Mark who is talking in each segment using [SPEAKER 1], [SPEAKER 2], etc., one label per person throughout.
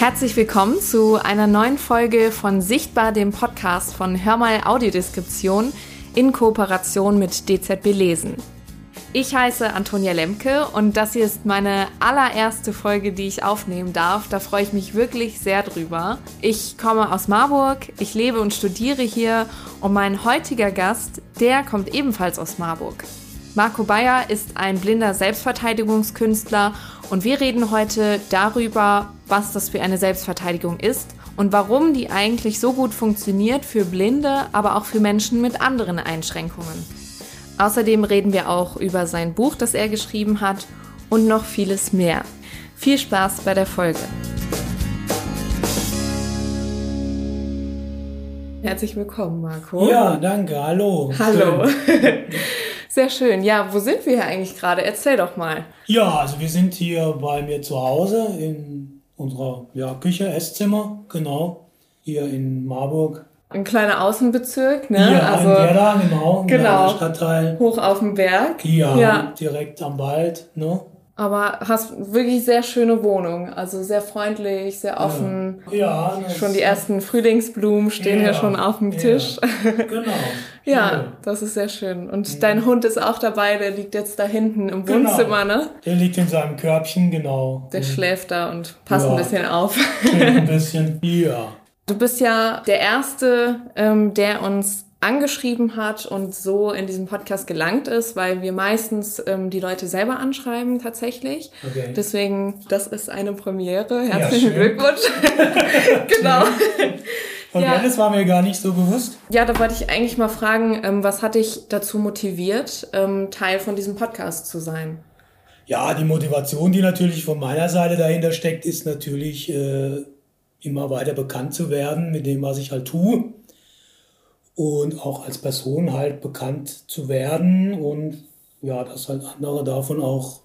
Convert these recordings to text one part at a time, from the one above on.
[SPEAKER 1] Herzlich willkommen zu einer neuen Folge von Sichtbar, dem Podcast von Hörmal Audiodeskription in Kooperation mit DZB Lesen. Ich heiße Antonia Lemke und das hier ist meine allererste Folge, die ich aufnehmen darf. Da freue ich mich wirklich sehr drüber. Ich komme aus Marburg, ich lebe und studiere hier und mein heutiger Gast, der kommt ebenfalls aus Marburg. Marco Bayer ist ein blinder Selbstverteidigungskünstler und wir reden heute darüber, was das für eine Selbstverteidigung ist und warum die eigentlich so gut funktioniert für Blinde, aber auch für Menschen mit anderen Einschränkungen. Außerdem reden wir auch über sein Buch, das er geschrieben hat und noch vieles mehr. Viel Spaß bei der Folge. Herzlich willkommen, Marco.
[SPEAKER 2] Ja, danke. Hallo.
[SPEAKER 1] Hallo. Sehr schön. Ja, wo sind wir hier eigentlich gerade? Erzähl doch mal.
[SPEAKER 2] Ja, also wir sind hier bei mir zu Hause in unserer ja, Küche, Esszimmer, genau, hier in Marburg
[SPEAKER 1] ein kleiner Außenbezirk, ne?
[SPEAKER 2] Ja, also, in Werder, genau,
[SPEAKER 1] genau,
[SPEAKER 2] Stadtteil.
[SPEAKER 1] Hoch auf dem Berg.
[SPEAKER 2] Ja, ja, direkt am Wald, ne?
[SPEAKER 1] Aber hast wirklich sehr schöne Wohnung, also sehr freundlich, sehr offen.
[SPEAKER 2] Ja.
[SPEAKER 1] ja schon die ersten Frühlingsblumen stehen ja, hier schon auf dem Tisch.
[SPEAKER 2] Genau.
[SPEAKER 1] ja, das ist sehr schön. Und mhm. dein Hund ist auch dabei, der liegt jetzt da hinten im genau. Wohnzimmer, ne?
[SPEAKER 2] Der liegt in seinem Körbchen, genau.
[SPEAKER 1] Der mhm. schläft da und passt ein bisschen auf.
[SPEAKER 2] ein bisschen, ja.
[SPEAKER 1] Du bist ja der Erste, ähm, der uns angeschrieben hat und so in diesem Podcast gelangt ist, weil wir meistens ähm, die Leute selber anschreiben tatsächlich. Okay. Deswegen, das ist eine Premiere. Herzlichen ja, Glückwunsch. genau.
[SPEAKER 2] Okay, ja. das war mir gar nicht so bewusst.
[SPEAKER 1] Ja, da wollte ich eigentlich mal fragen, ähm, was hat dich dazu motiviert, ähm, Teil von diesem Podcast zu sein?
[SPEAKER 2] Ja, die Motivation, die natürlich von meiner Seite dahinter steckt, ist natürlich äh, immer weiter bekannt zu werden mit dem, was ich halt tue. Und auch als Person halt bekannt zu werden und ja, dass halt andere davon auch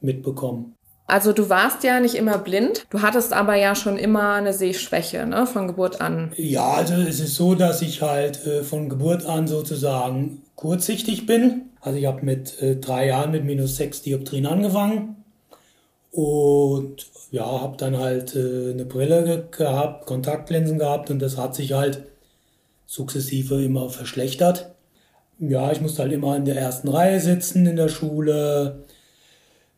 [SPEAKER 2] mitbekommen.
[SPEAKER 1] Also du warst ja nicht immer blind, du hattest aber ja schon immer eine Sehschwäche, ne, von Geburt an.
[SPEAKER 2] Ja, also es ist so, dass ich halt äh, von Geburt an sozusagen kurzsichtig bin. Also ich habe mit äh, drei Jahren mit minus sechs Dioptrien angefangen und ja, habe dann halt äh, eine Brille gehabt, Kontaktlinsen gehabt und das hat sich halt sukzessive immer verschlechtert. Ja, ich musste halt immer in der ersten Reihe sitzen in der Schule.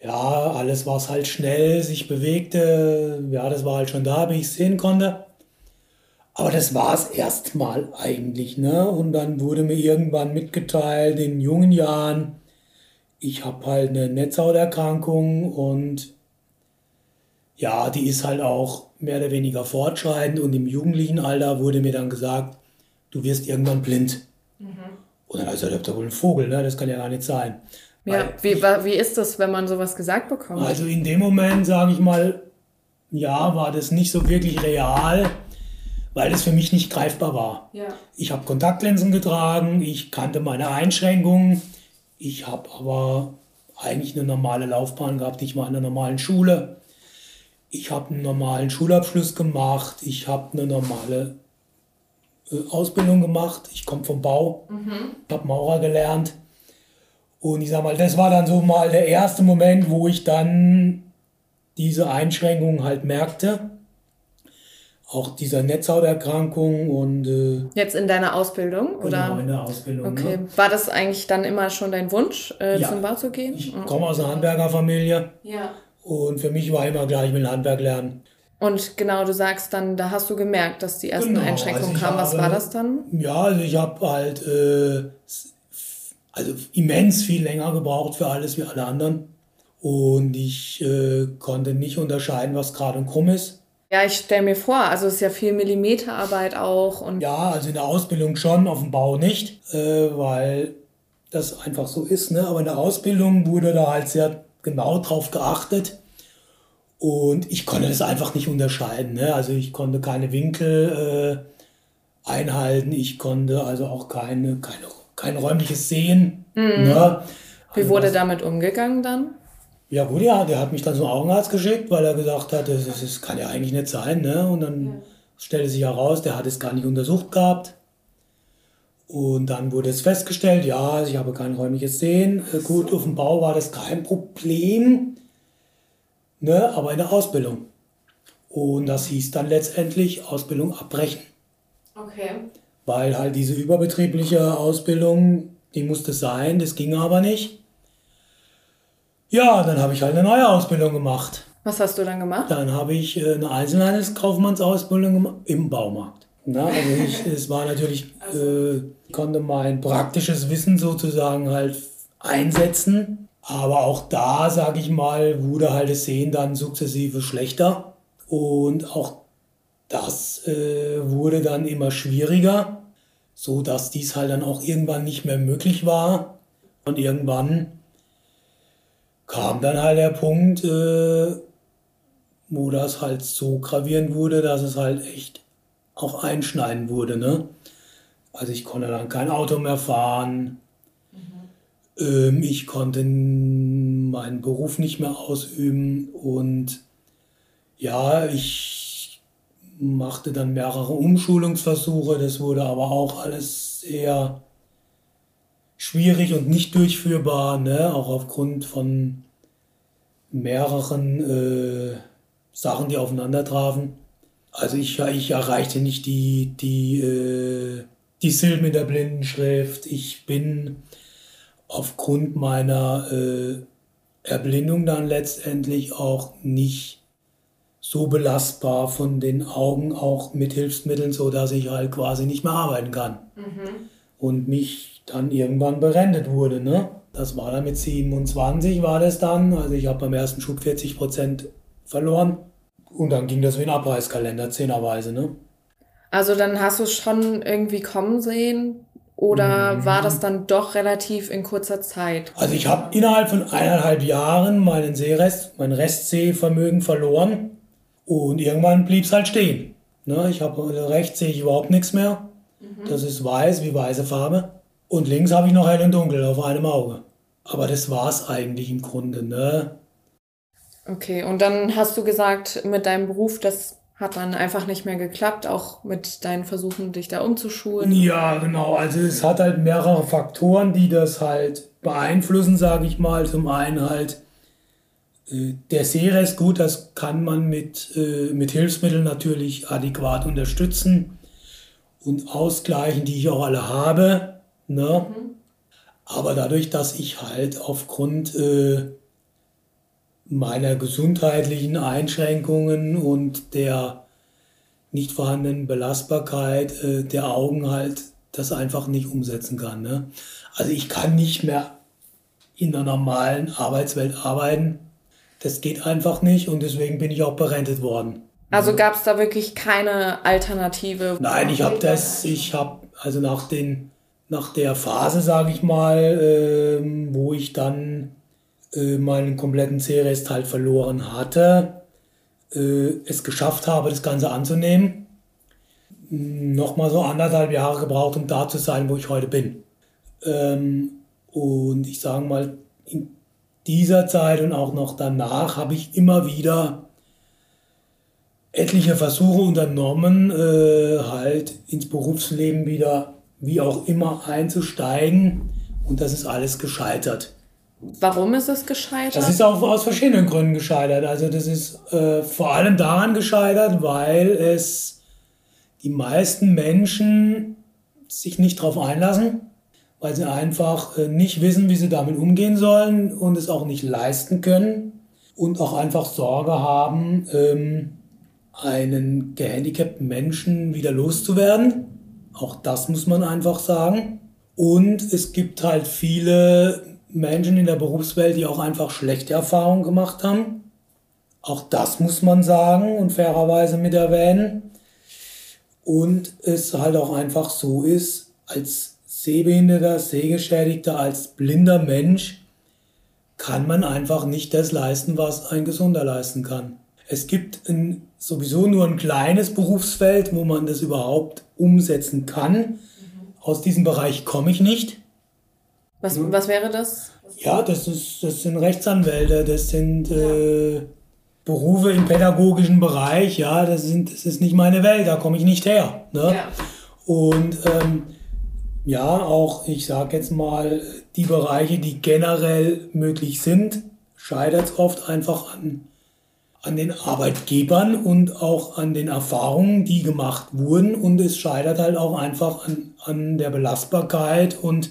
[SPEAKER 2] Ja, alles, was halt schnell sich bewegte, ja, das war halt schon da, wie ich es sehen konnte. Aber das war es erstmal eigentlich, ne? Und dann wurde mir irgendwann mitgeteilt, in jungen Jahren, ich habe halt eine Netzhauterkrankung und ja, die ist halt auch mehr oder weniger fortschreitend und im jugendlichen Alter wurde mir dann gesagt, du wirst irgendwann blind. Mhm. Und dann habe ich gesagt, da wohl ein Vogel, ne? das kann ja gar nicht sein.
[SPEAKER 1] Ja, wie, wie ist das, wenn man sowas gesagt bekommt?
[SPEAKER 2] Also in dem Moment, sage ich mal, ja, war das nicht so wirklich real, weil es für mich nicht greifbar war.
[SPEAKER 1] Ja.
[SPEAKER 2] Ich habe Kontaktlinsen getragen, ich kannte meine Einschränkungen, ich habe aber eigentlich eine normale Laufbahn gehabt, ich war in einer normalen Schule ich habe einen normalen Schulabschluss gemacht, ich habe eine normale äh, Ausbildung gemacht, ich komme vom Bau, mhm. habe Maurer gelernt. Und ich sag mal, das war dann so mal der erste Moment, wo ich dann diese Einschränkungen halt merkte. Auch dieser Netzhauterkrankung und. Äh,
[SPEAKER 1] Jetzt in deiner Ausbildung? Oder?
[SPEAKER 2] Genau, in der Ausbildung.
[SPEAKER 1] Okay. Ne? War das eigentlich dann immer schon dein Wunsch, äh, ja. zum Bau zu gehen?
[SPEAKER 2] Ich komme aus einer Handwerkerfamilie.
[SPEAKER 1] Ja.
[SPEAKER 2] Und für mich war immer gleich mit Handwerk lernen.
[SPEAKER 1] Und genau, du sagst dann, da hast du gemerkt, dass die ersten genau, Einschränkungen also kamen. Was habe, war das dann?
[SPEAKER 2] Ja, also ich habe halt äh, also immens viel länger gebraucht für alles wie alle anderen. Und ich äh, konnte nicht unterscheiden, was gerade und krumm ist.
[SPEAKER 1] Ja, ich stelle mir vor, also es ist ja viel Millimeterarbeit auch. Und
[SPEAKER 2] ja, also in der Ausbildung schon, auf dem Bau nicht, äh, weil das einfach so ist. Ne? Aber in der Ausbildung wurde da halt sehr genau drauf geachtet. Und ich konnte das einfach nicht unterscheiden. Ne? Also ich konnte keine Winkel äh, einhalten, ich konnte also auch keine, keine, kein räumliches Sehen. Mhm. Ne?
[SPEAKER 1] Wie also wurde das, damit umgegangen dann?
[SPEAKER 2] Ja gut, ja, der hat mich dann zum Augenarzt geschickt, weil er gesagt hat, das, das kann ja eigentlich nicht sein. Ne? Und dann ja. stellte sich heraus, der hat es gar nicht untersucht gehabt. Und dann wurde es festgestellt, ja, ich habe kein räumliches Sehen. Äh, gut, auf dem Bau war das kein Problem, ne, aber in der Ausbildung. Und das hieß dann letztendlich Ausbildung abbrechen.
[SPEAKER 1] Okay.
[SPEAKER 2] Weil halt diese überbetriebliche Ausbildung, die musste sein, das ging aber nicht. Ja, dann habe ich halt eine neue Ausbildung gemacht.
[SPEAKER 1] Was hast du dann gemacht?
[SPEAKER 2] Dann habe ich äh, eine Einzelhandelskaufmannsausbildung gemacht im Baumarkt. Na, also ich, es war natürlich, äh, konnte mein praktisches Wissen sozusagen halt einsetzen. Aber auch da, sage ich mal, wurde halt das Sehen dann sukzessive schlechter. Und auch das äh, wurde dann immer schwieriger, so dass dies halt dann auch irgendwann nicht mehr möglich war. Und irgendwann kam dann halt der Punkt, äh, wo das halt so gravierend wurde, dass es halt echt auch einschneiden wurde. Ne? Also ich konnte dann kein Auto mehr fahren. Mhm. Ähm, ich konnte meinen Beruf nicht mehr ausüben und ja, ich machte dann mehrere Umschulungsversuche. Das wurde aber auch alles sehr schwierig und nicht durchführbar, ne? auch aufgrund von mehreren äh, Sachen, die aufeinander trafen. Also ich, ich erreichte nicht die, die, äh, die Silben in der Blindenschrift. Ich bin aufgrund meiner äh, Erblindung dann letztendlich auch nicht so belastbar von den Augen, auch mit Hilfsmitteln, so dass ich halt quasi nicht mehr arbeiten kann. Mhm. Und mich dann irgendwann berendet wurde. Ne? Das war dann mit 27 war das dann. Also ich habe beim ersten Schub 40 Prozent verloren. Und dann ging das wie ein Abreißkalender, zehnerweise, ne?
[SPEAKER 1] Also dann hast du es schon irgendwie kommen sehen oder mhm. war das dann doch relativ in kurzer Zeit?
[SPEAKER 2] Also ich habe innerhalb von eineinhalb Jahren meinen Seerest, mein Restsehvermögen verloren und irgendwann blieb es halt stehen. Ne? Ich habe rechts sehe ich überhaupt nichts mehr. Mhm. Das ist weiß wie weiße Farbe. Und links habe ich noch hell und dunkel auf einem Auge. Aber das war es eigentlich im Grunde. Ne?
[SPEAKER 1] Okay, und dann hast du gesagt, mit deinem Beruf, das hat dann einfach nicht mehr geklappt, auch mit deinen Versuchen, dich da umzuschulen.
[SPEAKER 2] Ja, genau. Also es hat halt mehrere Faktoren, die das halt beeinflussen, sage ich mal. Zum einen halt äh, der Sehrest, gut, das kann man mit, äh, mit Hilfsmitteln natürlich adäquat unterstützen und ausgleichen, die ich auch alle habe. Ne? Mhm. Aber dadurch, dass ich halt aufgrund äh, meiner gesundheitlichen Einschränkungen und der nicht vorhandenen Belastbarkeit äh, der Augen halt das einfach nicht umsetzen kann. Ne? Also ich kann nicht mehr in der normalen Arbeitswelt arbeiten. Das geht einfach nicht und deswegen bin ich auch berentet worden.
[SPEAKER 1] Also gab es da wirklich keine Alternative?
[SPEAKER 2] Nein, ich habe das, ich habe also nach den nach der Phase, sage ich mal, äh, wo ich dann äh, meinen kompletten C-Rest halt verloren hatte, äh, es geschafft habe, das Ganze anzunehmen. Nochmal so anderthalb Jahre gebraucht, um da zu sein, wo ich heute bin. Ähm, und ich sage mal, in dieser Zeit und auch noch danach habe ich immer wieder etliche Versuche unternommen, äh, halt ins Berufsleben wieder wie auch immer einzusteigen. Und das ist alles gescheitert.
[SPEAKER 1] Warum ist es gescheitert?
[SPEAKER 2] Das ist auch aus verschiedenen Gründen gescheitert. Also das ist äh, vor allem daran gescheitert, weil es die meisten Menschen sich nicht darauf einlassen, weil sie einfach äh, nicht wissen, wie sie damit umgehen sollen und es auch nicht leisten können und auch einfach Sorge haben, ähm, einen gehandicapten Menschen wieder loszuwerden. Auch das muss man einfach sagen. Und es gibt halt viele Menschen in der Berufswelt, die auch einfach schlechte Erfahrungen gemacht haben. Auch das muss man sagen und fairerweise mit erwähnen. Und es halt auch einfach so ist, als Sehbehinderter, Sehgeschädigter, als blinder Mensch kann man einfach nicht das leisten, was ein Gesunder leisten kann. Es gibt ein, sowieso nur ein kleines Berufsfeld, wo man das überhaupt umsetzen kann. Mhm. Aus diesem Bereich komme ich nicht.
[SPEAKER 1] Was, hm? was wäre das?
[SPEAKER 2] Ja, das, ist, das sind Rechtsanwälte, das sind äh, Berufe im pädagogischen Bereich, ja, das, sind, das ist nicht meine Welt, da komme ich nicht her. Ne? Ja. Und ähm, ja, auch, ich sage jetzt mal, die Bereiche, die generell möglich sind, scheitert es oft einfach an, an den Arbeitgebern und auch an den Erfahrungen, die gemacht wurden. Und es scheitert halt auch einfach an, an der Belastbarkeit und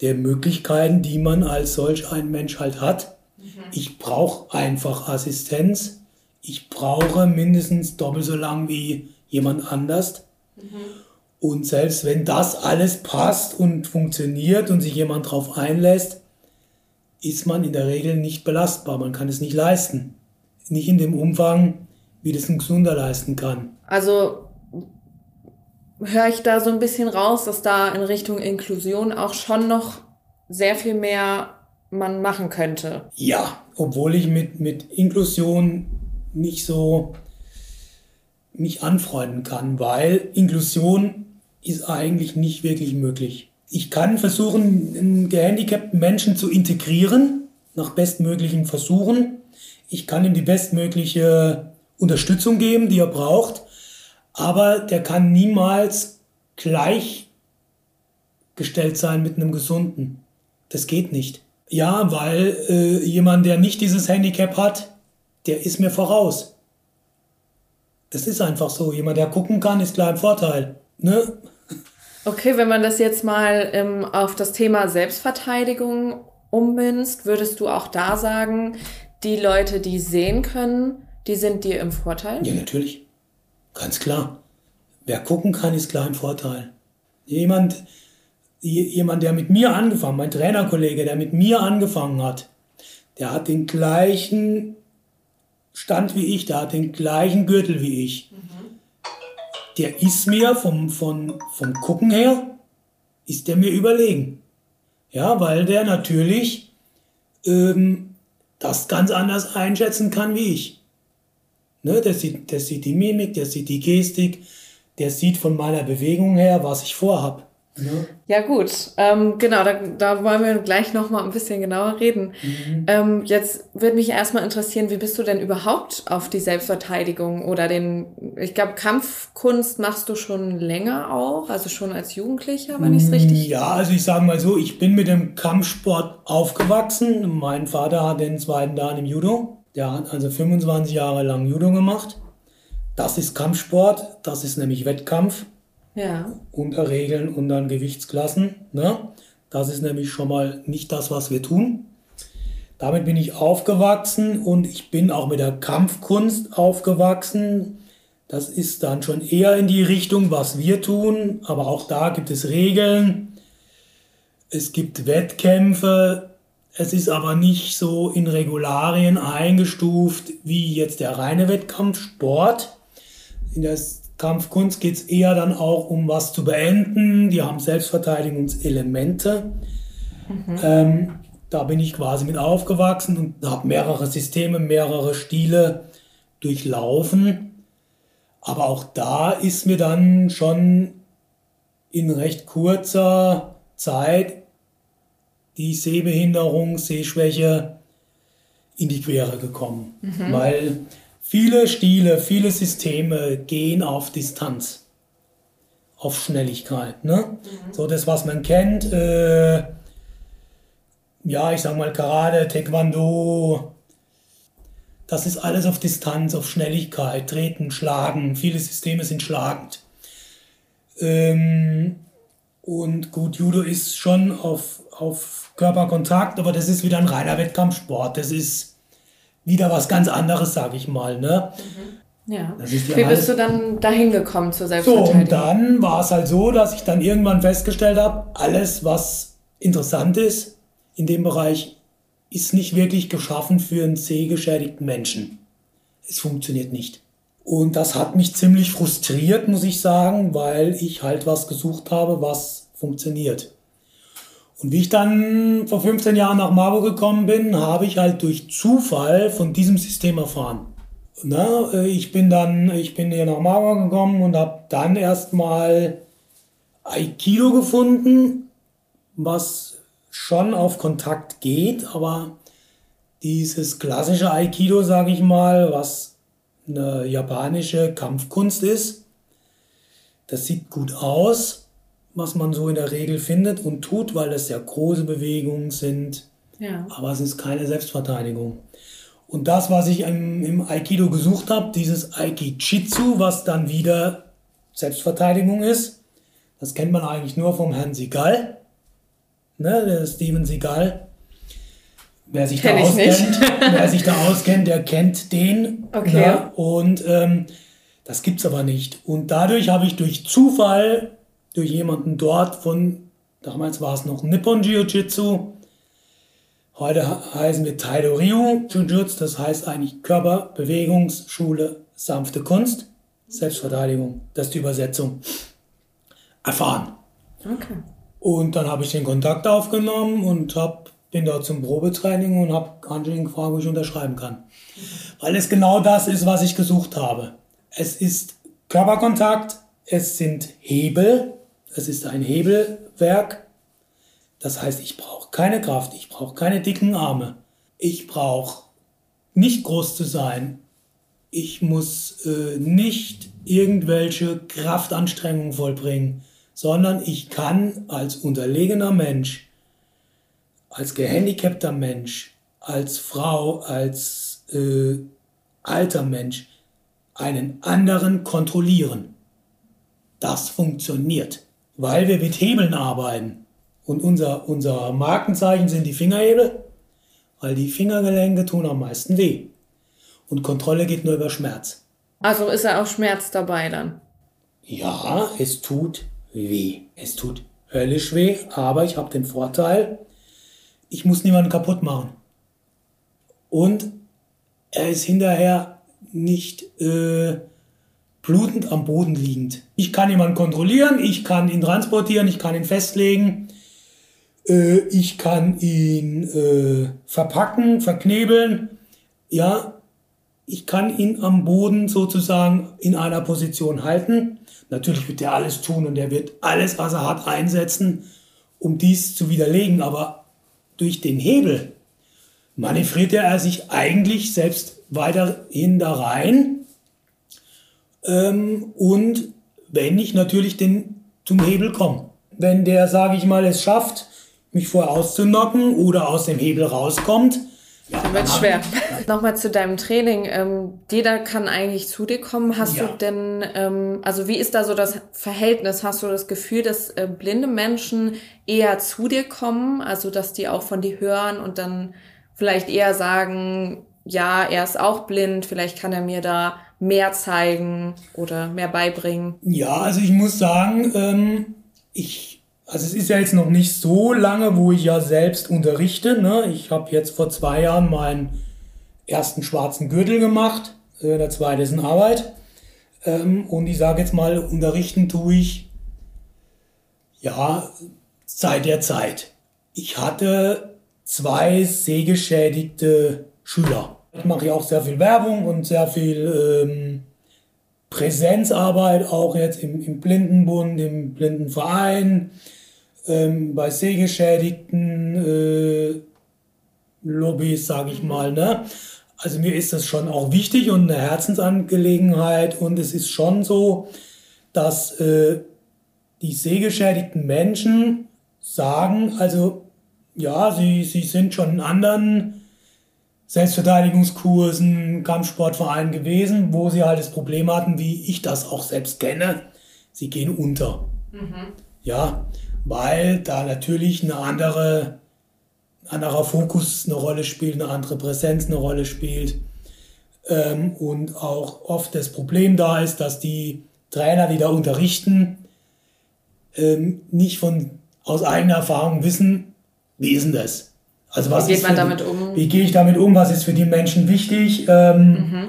[SPEAKER 2] der Möglichkeiten, die man als solch ein Mensch halt hat. Mhm. Ich brauche einfach Assistenz. Ich brauche mindestens doppelt so lang wie jemand anders. Mhm. Und selbst wenn das alles passt und funktioniert und sich jemand darauf einlässt, ist man in der Regel nicht belastbar. Man kann es nicht leisten. Nicht in dem Umfang, wie das ein Gesunder leisten kann.
[SPEAKER 1] Also höre ich da so ein bisschen raus, dass da in Richtung Inklusion auch schon noch sehr viel mehr man machen könnte.
[SPEAKER 2] Ja, obwohl ich mit, mit Inklusion nicht so mich anfreunden kann, weil Inklusion ist eigentlich nicht wirklich möglich. Ich kann versuchen, einen gehandicapten Menschen zu integrieren, nach bestmöglichen Versuchen. Ich kann ihm die bestmögliche Unterstützung geben, die er braucht, aber der kann niemals gleichgestellt sein mit einem Gesunden. Das geht nicht. Ja, weil äh, jemand, der nicht dieses Handicap hat, der ist mir voraus. Das ist einfach so. Jemand, der gucken kann, ist klar ein Vorteil. Ne?
[SPEAKER 1] Okay, wenn man das jetzt mal ähm, auf das Thema Selbstverteidigung ummünzt, würdest du auch da sagen, die Leute, die sehen können, die sind dir im Vorteil?
[SPEAKER 2] Ja, natürlich. Ganz klar. Wer gucken kann, ist klar im Vorteil. Jemand, jemand, der mit mir angefangen, mein Trainerkollege, der mit mir angefangen hat, der hat den gleichen Stand wie ich, der hat den gleichen Gürtel wie ich. Mhm der ist mir vom, vom, vom Gucken her, ist der mir überlegen. Ja, weil der natürlich ähm, das ganz anders einschätzen kann wie ich. Ne, der, sieht, der sieht die Mimik, der sieht die Gestik, der sieht von meiner Bewegung her, was ich vorhab.
[SPEAKER 1] Ne? Ja gut, ähm, genau, da, da wollen wir gleich noch mal ein bisschen genauer reden. Mhm. Ähm, jetzt würde mich erstmal interessieren, wie bist du denn überhaupt auf die Selbstverteidigung oder den, ich glaube, Kampfkunst machst du schon länger auch, also schon als Jugendlicher, wenn ich es richtig...
[SPEAKER 2] Ja, also ich sage mal so, ich bin mit dem Kampfsport aufgewachsen. Mein Vater hat den zweiten Dan im Judo. Der hat also 25 Jahre lang Judo gemacht. Das ist Kampfsport, das ist nämlich Wettkampf. Ja. Unter Regeln und dann Gewichtsklassen. Ne? Das ist nämlich schon mal nicht das, was wir tun. Damit bin ich aufgewachsen und ich bin auch mit der Kampfkunst aufgewachsen. Das ist dann schon eher in die Richtung, was wir tun. Aber auch da gibt es Regeln. Es gibt Wettkämpfe. Es ist aber nicht so in Regularien eingestuft wie jetzt der reine Wettkampfsport. In der Kampfkunst geht es eher dann auch um was zu beenden. Die haben Selbstverteidigungselemente. Mhm. Ähm, da bin ich quasi mit aufgewachsen und habe mehrere Systeme, mehrere Stile durchlaufen. Aber auch da ist mir dann schon in recht kurzer Zeit die Sehbehinderung, Sehschwäche in die Quere gekommen. Mhm. Weil Viele Stile, viele Systeme gehen auf Distanz, auf Schnelligkeit. Ne? Mhm. So das, was man kennt, äh, ja, ich sag mal Karate, Taekwondo, das ist alles auf Distanz, auf Schnelligkeit, Treten, Schlagen. Viele Systeme sind schlagend. Ähm, und gut, Judo ist schon auf, auf Körperkontakt, aber das ist wieder ein reiner Wettkampfsport. Das ist wieder was ganz anderes, sage ich mal. Ne?
[SPEAKER 1] Mhm. Ja. Wie bist du dann dahin gekommen zur Selbstverteidigung?
[SPEAKER 2] So, und dann war es halt so, dass ich dann irgendwann festgestellt habe, alles, was interessant ist in dem Bereich, ist nicht wirklich geschaffen für einen sehgeschädigten Menschen. Es funktioniert nicht. Und das hat mich ziemlich frustriert, muss ich sagen, weil ich halt was gesucht habe, was funktioniert. Und wie ich dann vor 15 Jahren nach Marburg gekommen bin, habe ich halt durch Zufall von diesem System erfahren. Na, äh, ich bin dann, ich bin hier nach Marburg gekommen und habe dann erstmal Aikido gefunden, was schon auf Kontakt geht, aber dieses klassische Aikido, sage ich mal, was eine japanische Kampfkunst ist, das sieht gut aus, was man so in der Regel findet und tut, weil das ja große Bewegungen sind. Ja. Aber es ist keine Selbstverteidigung. Und das, was ich im, im Aikido gesucht habe, dieses Aikijitsu, was dann wieder Selbstverteidigung ist, das kennt man eigentlich nur vom Herrn Sigal, ne, der Steven Sigal. Wer sich, da auskennt, wer sich da auskennt, der kennt den. Okay. Ne? Und ähm, das gibt's aber nicht. Und dadurch habe ich durch Zufall, durch jemanden dort von, damals war es noch Nippon Jiu-Jitsu, heute heißen wir Taido Ryu Jiu-Jitsu, das heißt eigentlich Körperbewegungsschule sanfte Kunst, Selbstverteidigung, das ist die Übersetzung, erfahren. Okay. Und dann habe ich den Kontakt aufgenommen und hab, bin dort zum Probetraining und habe Angelin gefragt, wo ich unterschreiben kann. Weil es genau das ist, was ich gesucht habe. Es ist Körperkontakt, es sind Hebel, es ist ein Hebelwerk. Das heißt, ich brauche keine Kraft, ich brauche keine dicken Arme. Ich brauche nicht groß zu sein. Ich muss äh, nicht irgendwelche Kraftanstrengungen vollbringen sondern ich kann als unterlegener Mensch, als gehandicapter Mensch, als Frau, als äh, alter Mensch einen anderen kontrollieren. Das funktioniert, weil wir mit Hebeln arbeiten. Und unser, unser Markenzeichen sind die Fingerhebel, weil die Fingergelenke tun am meisten weh. Und Kontrolle geht nur über Schmerz.
[SPEAKER 1] Also ist ja auch Schmerz dabei dann?
[SPEAKER 2] Ja, es tut weh. Es tut höllisch weh, aber ich habe den Vorteil, ich muss niemanden kaputt machen. Und er ist hinterher nicht äh, blutend am Boden liegend. Ich kann jemanden kontrollieren, ich kann ihn transportieren, ich kann ihn festlegen, äh, ich kann ihn äh, verpacken, verknebeln. Ja, ich kann ihn am Boden sozusagen in einer Position halten. Natürlich wird er alles tun und er wird alles, was er hat, einsetzen, um dies zu widerlegen. Aber durch den Hebel manövriert er sich eigentlich selbst weiterhin da rein. Ähm, und wenn ich natürlich den, zum Hebel komme. Wenn der, sage ich mal, es schafft, mich vorher auszunocken oder aus dem Hebel rauskommt,
[SPEAKER 1] ja, dann wird schwer. Nochmal zu deinem Training. Ähm, jeder kann eigentlich zu dir kommen. Hast ja. du denn, ähm, also wie ist da so das Verhältnis? Hast du das Gefühl, dass äh, blinde Menschen eher zu dir kommen? Also dass die auch von dir hören und dann vielleicht eher sagen, ja, er ist auch blind, vielleicht kann er mir da mehr zeigen oder mehr beibringen?
[SPEAKER 2] Ja, also ich muss sagen, ähm, ich also es ist ja jetzt noch nicht so lange, wo ich ja selbst unterrichte. Ne? Ich habe jetzt vor zwei Jahren meinen ersten schwarzen Gürtel gemacht. Äh, der zweite ist in Arbeit. Ähm, und ich sage jetzt mal, unterrichten tue ich ja seit der Zeit. Ich hatte zwei sehgeschädigte Schüler. Ich mache ja auch sehr viel Werbung und sehr viel ähm, Präsenzarbeit, auch jetzt im, im Blindenbund, im Blindenverein, ähm, bei Sehgeschädigten äh, Lobbys, sage ich mal. Ne? Also mir ist das schon auch wichtig und eine Herzensangelegenheit und es ist schon so, dass äh, die sehgeschädigten Menschen sagen, also ja, sie, sie sind schon in anderen Selbstverteidigungskursen, Kampfsportvereinen gewesen, wo sie halt das Problem hatten, wie ich das auch selbst kenne, sie gehen unter. Mhm. Ja, weil da natürlich eine andere, ein anderer Fokus eine Rolle spielt, eine andere Präsenz eine Rolle spielt. Ähm, und auch oft das Problem da ist, dass die Trainer, die da unterrichten, ähm, nicht von, aus eigener Erfahrung wissen, wie ist denn das?
[SPEAKER 1] Also was wie geht man damit um?
[SPEAKER 2] Wie gehe ich damit um? Was ist für die Menschen wichtig? Ähm, mhm.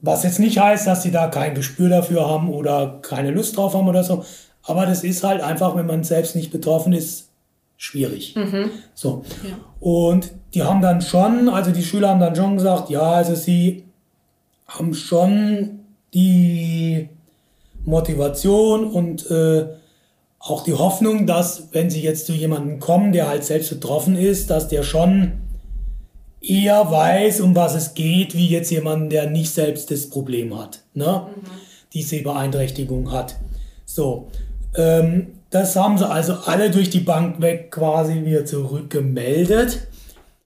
[SPEAKER 2] Was jetzt nicht heißt, dass sie da kein Gespür dafür haben oder keine Lust drauf haben oder so, aber das ist halt einfach, wenn man selbst nicht betroffen ist, schwierig. Mhm. So. Ja. Und die haben dann schon, also die Schüler haben dann schon gesagt, ja, also sie haben schon die Motivation und äh, auch die Hoffnung, dass wenn sie jetzt zu jemandem kommen, der halt selbst betroffen ist, dass der schon eher weiß, um was es geht, wie jetzt jemand, der nicht selbst das Problem hat, ne? Mhm. die Sehbeeinträchtigung hat. So. Ähm, das haben sie also alle durch die Bank weg quasi wieder zurückgemeldet.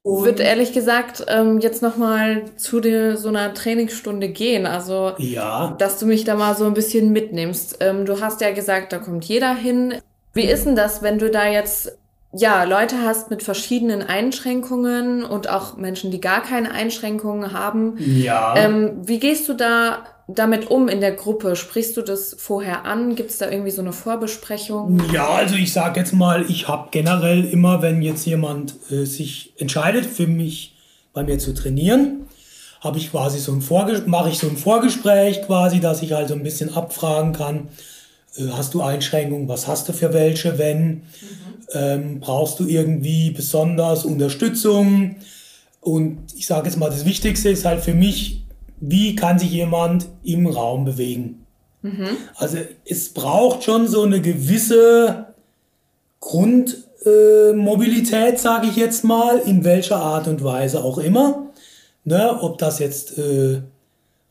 [SPEAKER 1] Und würde ehrlich gesagt ähm, jetzt nochmal zu dir, so einer Trainingsstunde gehen. Also,
[SPEAKER 2] ja.
[SPEAKER 1] dass du mich da mal so ein bisschen mitnimmst. Ähm, du hast ja gesagt, da kommt jeder hin. Wie ist denn das, wenn du da jetzt ja, Leute hast mit verschiedenen Einschränkungen und auch Menschen, die gar keine Einschränkungen haben.
[SPEAKER 2] Ja.
[SPEAKER 1] Ähm, wie gehst du da damit um in der Gruppe? Sprichst du das vorher an? Gibt es da irgendwie so eine Vorbesprechung?
[SPEAKER 2] Ja, also ich sage jetzt mal, ich habe generell immer, wenn jetzt jemand äh, sich entscheidet, für mich bei mir zu trainieren, habe ich quasi so ein mache ich so ein Vorgespräch quasi, dass ich also ein bisschen abfragen kann, äh, hast du Einschränkungen, was hast du für welche, wenn, mhm. ähm, brauchst du irgendwie besonders Unterstützung? Und ich sage jetzt mal, das Wichtigste ist halt für mich, wie kann sich jemand im Raum bewegen? Mhm. Also es braucht schon so eine gewisse Grundmobilität, äh, sage ich jetzt mal, in welcher Art und Weise auch immer. Ne, ob das jetzt äh,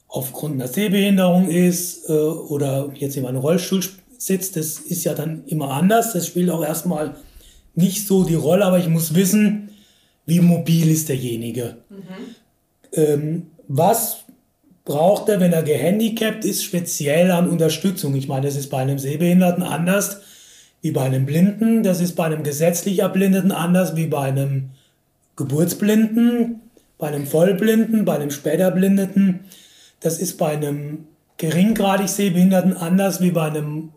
[SPEAKER 2] aufgrund einer Sehbehinderung ist äh, oder jetzt in einem Rollstuhl sitzt, das ist ja dann immer anders. Das spielt auch erstmal nicht so die Rolle, aber ich muss wissen, wie mobil ist derjenige. Mhm. Ähm, was braucht er, wenn er gehandicapt ist, speziell an Unterstützung? Ich meine, das ist bei einem Sehbehinderten anders wie bei einem Blinden, das ist bei einem gesetzlich Erblindeten anders wie bei einem Geburtsblinden, bei einem Vollblinden, bei einem Späterblindeten. Das ist bei einem geringgradig Sehbehinderten anders wie bei einem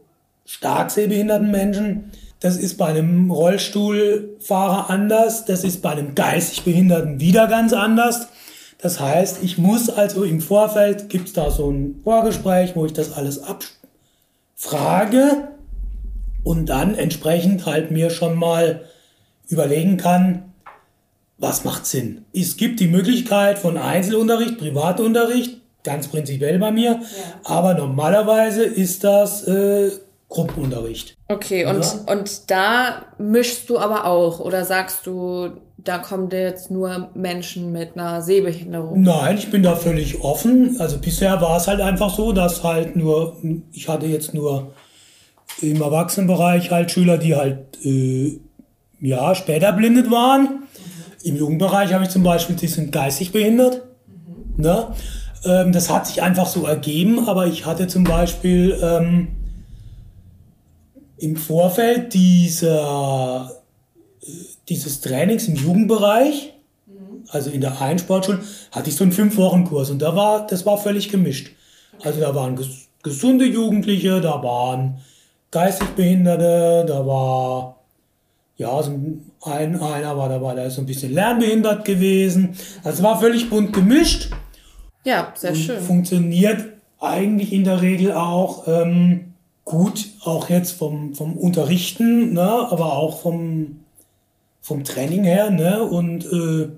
[SPEAKER 2] stark sehbehinderten Menschen. Das ist bei einem Rollstuhlfahrer anders. Das ist bei einem geistig Behinderten wieder ganz anders. Das heißt, ich muss also im Vorfeld, gibt es da so ein Vorgespräch, wo ich das alles abfrage und dann entsprechend halt mir schon mal überlegen kann, was macht Sinn. Es gibt die Möglichkeit von Einzelunterricht, Privatunterricht, ganz prinzipiell bei mir. Ja. Aber normalerweise ist das äh, Gruppenunterricht.
[SPEAKER 1] Okay, und, ja? und da mischst du aber auch oder sagst du, da kommen jetzt nur Menschen mit einer Sehbehinderung?
[SPEAKER 2] Nein, ich bin da völlig offen. Also bisher war es halt einfach so, dass halt nur, ich hatte jetzt nur im Erwachsenenbereich halt Schüler, die halt äh, ja später blindet waren. Im Jugendbereich habe ich zum Beispiel, die sind geistig behindert. Mhm. Ne? Ähm, das hat sich einfach so ergeben, aber ich hatte zum Beispiel ähm, im Vorfeld dieser, dieses Trainings im Jugendbereich, mhm. also in der Einsportschule, hatte ich so einen Fünf-Wochen-Kurs und da war, das war völlig gemischt. Also da waren ges gesunde Jugendliche, da waren geistig Behinderte, da war ja, so ein, einer war dabei, der ist so ein bisschen lernbehindert gewesen. Also es war völlig bunt gemischt.
[SPEAKER 1] Ja, sehr schön.
[SPEAKER 2] Funktioniert eigentlich in der Regel auch ähm, gut, auch jetzt vom, vom Unterrichten, ne, aber auch vom, vom Training her. Ne, und äh,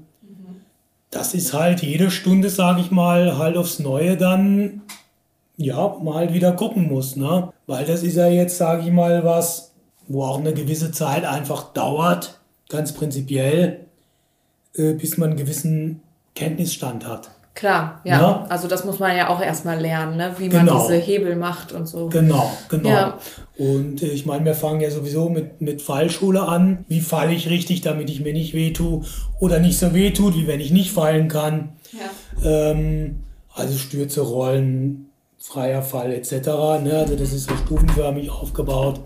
[SPEAKER 2] das ist halt jede Stunde, sage ich mal, halt aufs Neue dann ja mal wieder gucken muss. Ne? Weil das ist ja jetzt, sage ich mal, was, wo auch eine gewisse Zeit einfach dauert, ganz prinzipiell, äh, bis man einen gewissen Kenntnisstand hat.
[SPEAKER 1] Klar, ja. ja. Also das muss man ja auch erstmal lernen, ne? wie man genau. diese Hebel macht und so.
[SPEAKER 2] Genau, genau. Ja. Und äh, ich meine, wir fangen ja sowieso mit, mit Fallschule an. Wie falle ich richtig, damit ich mir nicht wehtue oder nicht so wehtut, wie wenn ich nicht fallen kann. Ja. Ähm, also Stürze, Rollen, freier Fall etc. Ne? Also das ist so stufenförmig aufgebaut.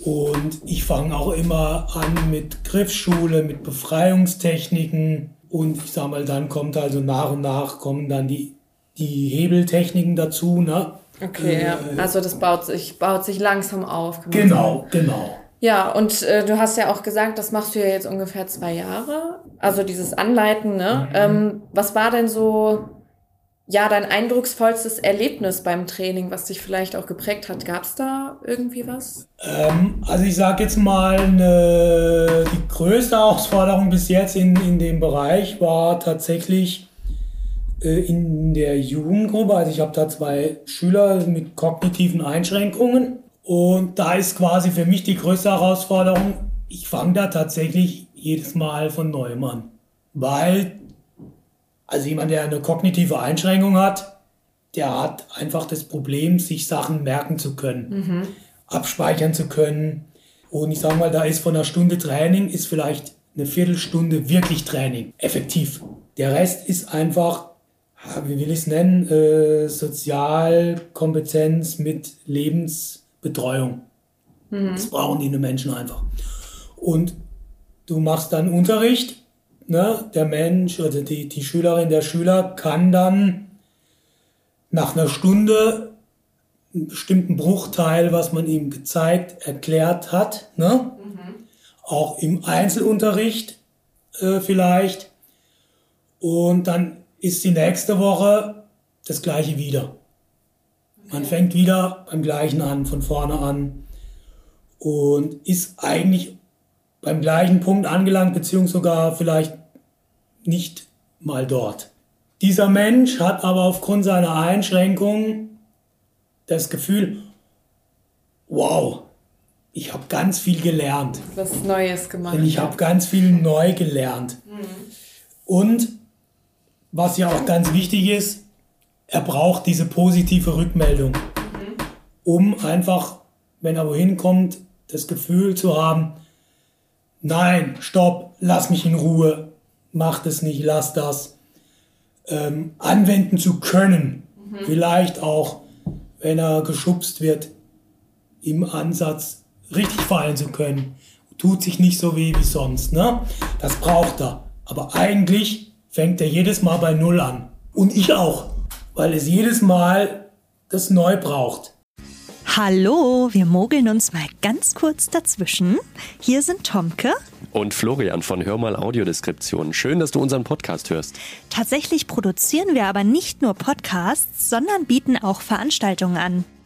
[SPEAKER 2] Und ich fange auch immer an mit Griffschule, mit Befreiungstechniken und ich sag mal, dann kommt also nach und nach kommen dann die, die Hebeltechniken dazu, ne?
[SPEAKER 1] Okay, äh, ja. Also das baut sich, baut sich langsam auf.
[SPEAKER 2] Genau, sagen. genau.
[SPEAKER 1] Ja, und äh, du hast ja auch gesagt, das machst du ja jetzt ungefähr zwei Jahre. Also dieses Anleiten, ne? Mhm. Ähm, was war denn so ja, dein eindrucksvollstes Erlebnis beim Training, was dich vielleicht auch geprägt hat? Gab es da irgendwie was?
[SPEAKER 2] Ähm, also ich sage jetzt mal, eine, die größte Herausforderung bis jetzt in, in dem Bereich war tatsächlich äh, in der Jugendgruppe. Also ich habe da zwei Schüler mit kognitiven Einschränkungen. Und da ist quasi für mich die größte Herausforderung, ich fange da tatsächlich jedes Mal von neuem an. Weil also jemand, der eine kognitive Einschränkung hat, der hat einfach das Problem, sich Sachen merken zu können, mhm. abspeichern zu können. Und ich sage mal, da ist von einer Stunde Training ist vielleicht eine Viertelstunde wirklich Training, effektiv. Der Rest ist einfach, wie will ich es nennen, äh, Sozialkompetenz mit Lebensbetreuung. Mhm. Das brauchen die Menschen einfach. Und du machst dann Unterricht, ne? der Mensch oder die, die Schülerin, der Schüler kann dann nach einer Stunde einen bestimmten Bruchteil, was man ihm gezeigt, erklärt hat, ne? Mhm. auch im Einzelunterricht äh, vielleicht. Und dann ist die nächste Woche das gleiche wieder. Man fängt wieder beim gleichen an, von vorne an und ist eigentlich beim gleichen Punkt angelangt, beziehungsweise sogar vielleicht nicht mal dort. Dieser Mensch hat aber aufgrund seiner Einschränkungen das Gefühl, wow, ich habe ganz viel gelernt.
[SPEAKER 1] Was Neues gemacht.
[SPEAKER 2] Ich habe ganz viel neu gelernt. Mhm. Und was ja auch ganz wichtig ist, er braucht diese positive Rückmeldung, mhm. um einfach, wenn er wohin kommt, das Gefühl zu haben, nein, stopp, lass mich in Ruhe, mach das nicht, lass das, ähm, anwenden zu können. Mhm. Vielleicht auch, wenn er geschubst wird, im Ansatz richtig fallen zu können. Tut sich nicht so weh wie sonst. Ne? Das braucht er. Aber eigentlich fängt er jedes Mal bei Null an. Und ich auch, weil es jedes Mal das neu braucht.
[SPEAKER 3] Hallo, wir mogeln uns mal ganz kurz dazwischen. Hier sind Tomke
[SPEAKER 4] und Florian von Hör mal Audiodeskription. Schön, dass du unseren Podcast hörst.
[SPEAKER 3] Tatsächlich produzieren wir aber nicht nur Podcasts, sondern bieten auch Veranstaltungen an.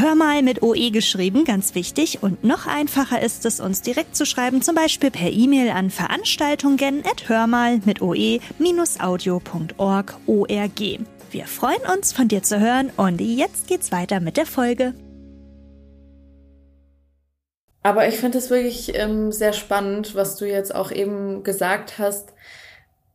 [SPEAKER 3] Hör mal mit OE geschrieben, ganz wichtig. Und noch einfacher ist es, uns direkt zu schreiben, zum Beispiel per E-Mail an veranstaltungen at hörmal mit oe-audio.org org. Wir freuen uns, von dir zu hören und jetzt geht's weiter mit der Folge.
[SPEAKER 1] Aber ich finde es wirklich ähm, sehr spannend, was du jetzt auch eben gesagt hast.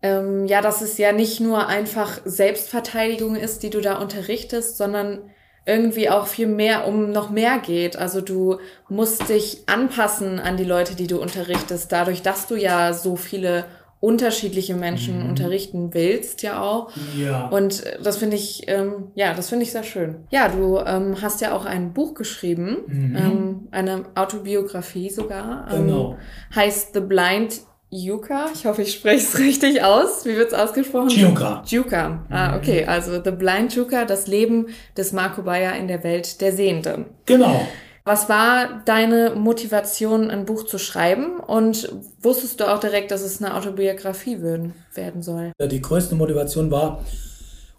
[SPEAKER 1] Ähm, ja, dass es ja nicht nur einfach Selbstverteidigung ist, die du da unterrichtest, sondern irgendwie auch viel mehr um noch mehr geht. Also du musst dich anpassen an die Leute, die du unterrichtest, dadurch, dass du ja so viele unterschiedliche Menschen mhm. unterrichten willst, ja auch.
[SPEAKER 2] Ja.
[SPEAKER 1] Und das finde ich, ähm, ja, das finde ich sehr schön. Ja, du ähm, hast ja auch ein Buch geschrieben, mhm. ähm, eine Autobiografie sogar.
[SPEAKER 2] Ähm, genau.
[SPEAKER 1] Heißt The Blind Yuka, ich hoffe, ich spreche es richtig aus. Wie wird es ausgesprochen?
[SPEAKER 2] Juka.
[SPEAKER 1] Juka. Ah, mhm. okay. Also The Blind Juka, das Leben des Marco Bayer in der Welt der Sehenden.
[SPEAKER 2] Genau.
[SPEAKER 1] Was war deine Motivation, ein Buch zu schreiben? Und wusstest du auch direkt, dass es eine Autobiografie werden, werden soll?
[SPEAKER 2] Die größte Motivation war,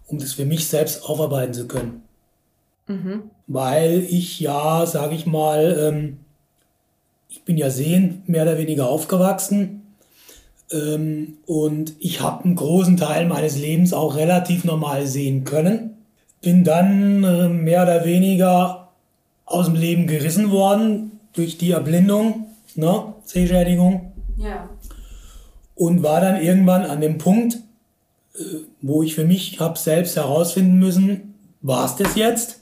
[SPEAKER 2] um das für mich selbst aufarbeiten zu können. Mhm. Weil ich ja, sage ich mal, ähm, ich bin ja sehend mehr oder weniger aufgewachsen ähm, und ich habe einen großen Teil meines Lebens auch relativ normal sehen können. Bin dann äh, mehr oder weniger aus dem Leben gerissen worden durch die Erblindung, ne, Sehschädigung.
[SPEAKER 1] Ja.
[SPEAKER 2] Und war dann irgendwann an dem Punkt, äh, wo ich für mich habe selbst herausfinden müssen, war es das jetzt?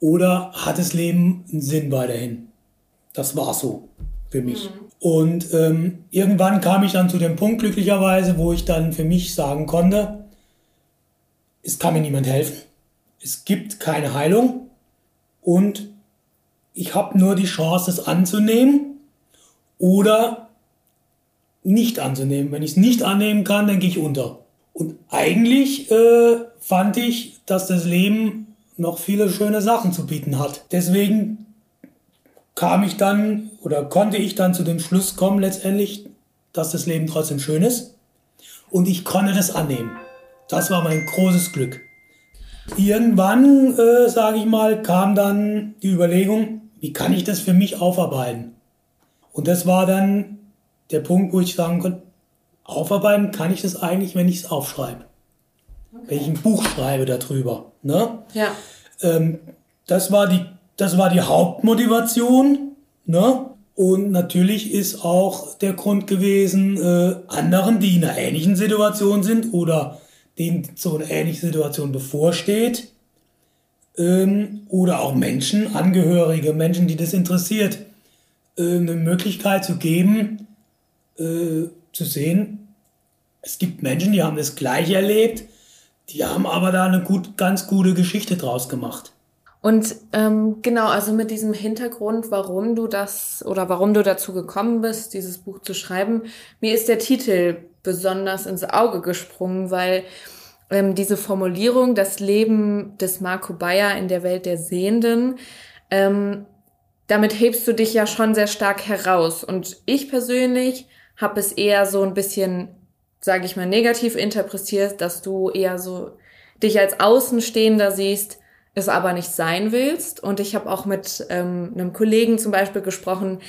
[SPEAKER 2] Oder hat das Leben einen Sinn weiterhin? Das war so für mich. Mhm. Und ähm, irgendwann kam ich dann zu dem Punkt glücklicherweise, wo ich dann für mich sagen konnte, es kann mir niemand helfen, es gibt keine Heilung und ich habe nur die Chance, es anzunehmen oder nicht anzunehmen. Wenn ich es nicht annehmen kann, dann gehe ich unter. Und eigentlich äh, fand ich, dass das Leben noch viele schöne Sachen zu bieten hat. Deswegen kam ich dann oder konnte ich dann zu dem Schluss kommen letztendlich, dass das Leben trotzdem schön ist. Und ich konnte das annehmen. Das war mein großes Glück. Irgendwann, äh, sage ich mal, kam dann die Überlegung, wie kann ich das für mich aufarbeiten? Und das war dann der Punkt, wo ich sagen konnte, aufarbeiten kann ich das eigentlich, wenn ich es aufschreibe. Okay. Wenn ich ein Buch schreibe darüber. Ne?
[SPEAKER 1] Ja.
[SPEAKER 2] Ähm, das, war die, das war die Hauptmotivation. Ne? Und natürlich ist auch der Grund gewesen, äh, anderen, die in einer ähnlichen Situation sind oder denen so eine ähnliche Situation bevorsteht, ähm, oder auch Menschen, Angehörige, Menschen, die das interessiert, äh, eine Möglichkeit zu geben, äh, zu sehen, es gibt Menschen, die haben das gleiche erlebt, die haben aber da eine gut, ganz gute Geschichte draus gemacht.
[SPEAKER 1] Und ähm, genau, also mit diesem Hintergrund, warum du das oder warum du dazu gekommen bist, dieses Buch zu schreiben, mir ist der Titel besonders ins Auge gesprungen, weil ähm, diese Formulierung, das Leben des Marco Bayer in der Welt der Sehenden, ähm, damit hebst du dich ja schon sehr stark heraus. Und ich persönlich habe es eher so ein bisschen, sage ich mal, negativ interpretiert, dass du eher so dich als Außenstehender siehst, es aber nicht sein willst. Und ich habe auch mit ähm, einem Kollegen zum Beispiel gesprochen,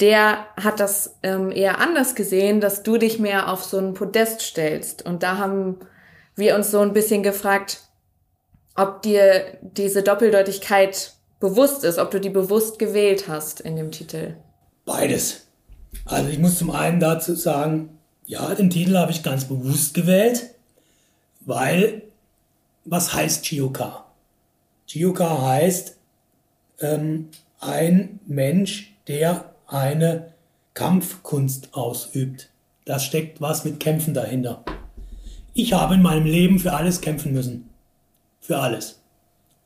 [SPEAKER 1] der hat das ähm, eher anders gesehen, dass du dich mehr auf so ein Podest stellst. Und da haben wir uns so ein bisschen gefragt, ob dir diese Doppeldeutigkeit bewusst ist, ob du die bewusst gewählt hast in dem Titel.
[SPEAKER 2] Beides. Also ich muss zum einen dazu sagen, ja, den Titel habe ich ganz bewusst gewählt, weil was heißt Chioka? Chiyoka heißt ähm, ein Mensch, der eine Kampfkunst ausübt. Da steckt was mit Kämpfen dahinter. Ich habe in meinem Leben für alles kämpfen müssen. Für alles.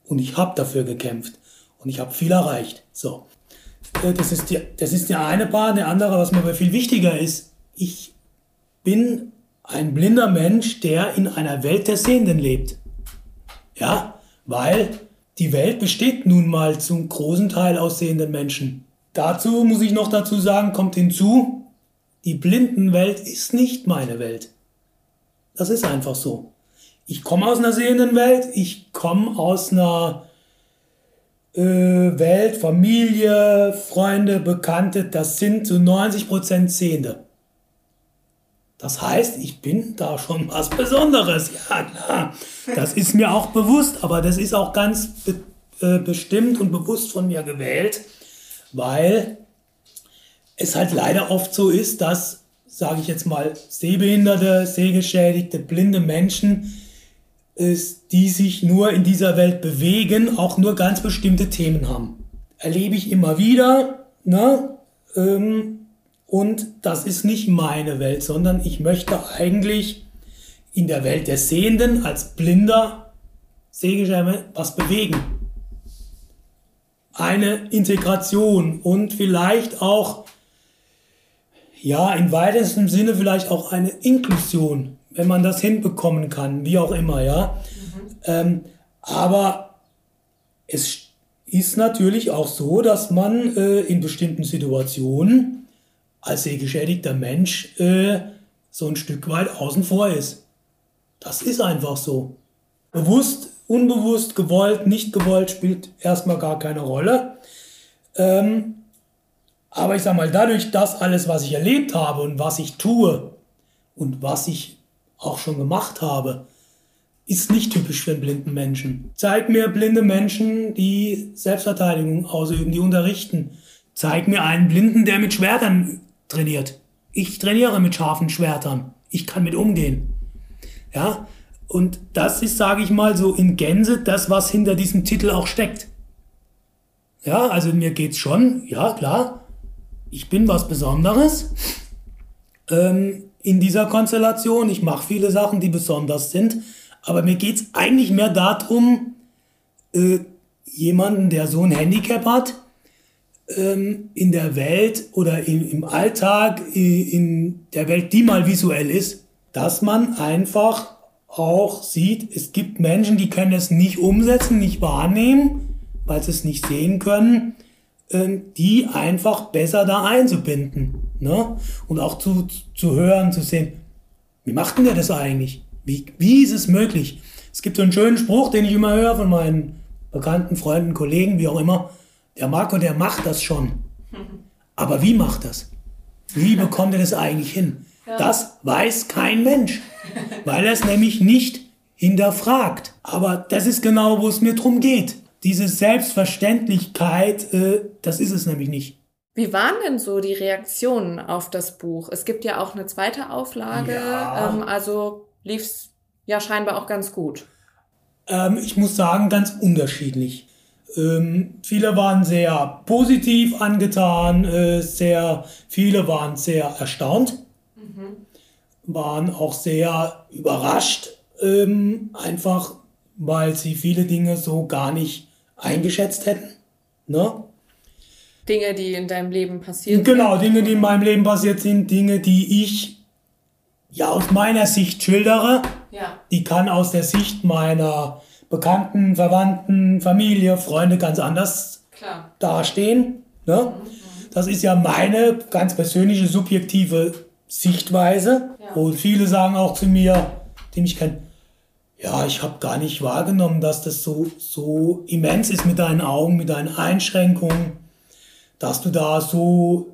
[SPEAKER 2] Und ich habe dafür gekämpft. Und ich habe viel erreicht. So. Äh, das ist, die, das ist der eine Part. Der andere, was mir aber viel wichtiger ist, ich bin ein blinder Mensch, der in einer Welt der Sehenden lebt. Ja, weil die Welt besteht nun mal zum großen Teil aus sehenden Menschen. Dazu muss ich noch dazu sagen, kommt hinzu, die Blindenwelt ist nicht meine Welt. Das ist einfach so. Ich komme aus einer sehenden Welt, ich komme aus einer äh, Welt, Familie, Freunde, Bekannte, das sind zu 90% Sehende. Das heißt, ich bin da schon was Besonderes. Ja, klar. Das ist mir auch bewusst, aber das ist auch ganz be äh, bestimmt und bewusst von mir gewählt, weil es halt leider oft so ist, dass, sage ich jetzt mal, sehbehinderte, sehgeschädigte, blinde Menschen, ist, die sich nur in dieser Welt bewegen, auch nur ganz bestimmte Themen haben. Erlebe ich immer wieder, ne? Ähm, und das ist nicht meine Welt, sondern ich möchte eigentlich in der Welt der Sehenden als blinder Sehgeschäme was bewegen. Eine Integration und vielleicht auch, ja, im weitesten Sinne vielleicht auch eine Inklusion, wenn man das hinbekommen kann, wie auch immer, ja. Mhm. Ähm, aber es ist natürlich auch so, dass man äh, in bestimmten Situationen als sehgeschädigter Mensch äh, so ein Stück weit außen vor ist. Das ist einfach so. Bewusst, unbewusst, gewollt, nicht gewollt spielt erstmal gar keine Rolle. Ähm, aber ich sag mal, dadurch, dass alles, was ich erlebt habe und was ich tue und was ich auch schon gemacht habe, ist nicht typisch für einen blinden Menschen. Zeig mir blinde Menschen, die Selbstverteidigung ausüben, die unterrichten. Zeig mir einen Blinden, der mit Schwertern trainiert. Ich trainiere mit scharfen Schwertern. Ich kann mit umgehen. Ja, und das ist, sage ich mal, so in Gänse das, was hinter diesem Titel auch steckt. Ja, also mir geht's schon, ja klar, ich bin was Besonderes ähm, in dieser Konstellation. Ich mache viele Sachen, die besonders sind, aber mir geht's eigentlich mehr darum, äh, jemanden, der so ein Handicap hat, ähm, in der Welt oder in, im Alltag, in der Welt, die mal visuell ist, dass man einfach auch sieht, es gibt Menschen, die können es nicht umsetzen, nicht wahrnehmen, weil sie es nicht sehen können, ähm, die einfach besser da einzubinden. Ne? Und auch zu, zu hören, zu sehen, wie macht denn der das eigentlich? Wie, wie ist es möglich? Es gibt so einen schönen Spruch, den ich immer höre von meinen bekannten Freunden, Kollegen, wie auch immer. Der Marco, der macht das schon. Aber wie macht das? Wie bekommt er das eigentlich hin? Das weiß kein Mensch, weil er es nämlich nicht hinterfragt. Aber das ist genau, wo es mir drum geht. Diese Selbstverständlichkeit, äh, das ist es nämlich nicht.
[SPEAKER 1] Wie waren denn so die Reaktionen auf das Buch? Es gibt ja auch eine zweite Auflage,
[SPEAKER 2] Ja.
[SPEAKER 1] ähm, also lief es ja scheinbar auch ganz gut.
[SPEAKER 2] Ähm, ich muss sagen, ganz unterschiedlich. Ähm, viele waren sehr positiv angetan, äh, sehr, viele waren sehr erstaunt, waren auch sehr überrascht, ähm, einfach weil sie viele Dinge so gar nicht eingeschätzt hätten. Ne?
[SPEAKER 1] Dinge, die in deinem Leben passiert
[SPEAKER 2] Genau, Dinge, die in meinem Leben passiert sind, Dinge, die ich ja aus meiner Sicht schildere.
[SPEAKER 1] Ja.
[SPEAKER 2] Die kann aus der Sicht meiner Bekannten, Verwandten, Familie, Freunde ganz anders
[SPEAKER 1] Klar.
[SPEAKER 2] dastehen. Ne? Das ist ja meine ganz persönliche, subjektive Sichtweise.
[SPEAKER 1] Ja.
[SPEAKER 2] Und viele sagen auch zu mir, die mich kennen, ja, ich habe gar nicht wahrgenommen, dass das so, so immens ist mit deinen Augen, mit deinen Einschränkungen, dass du da so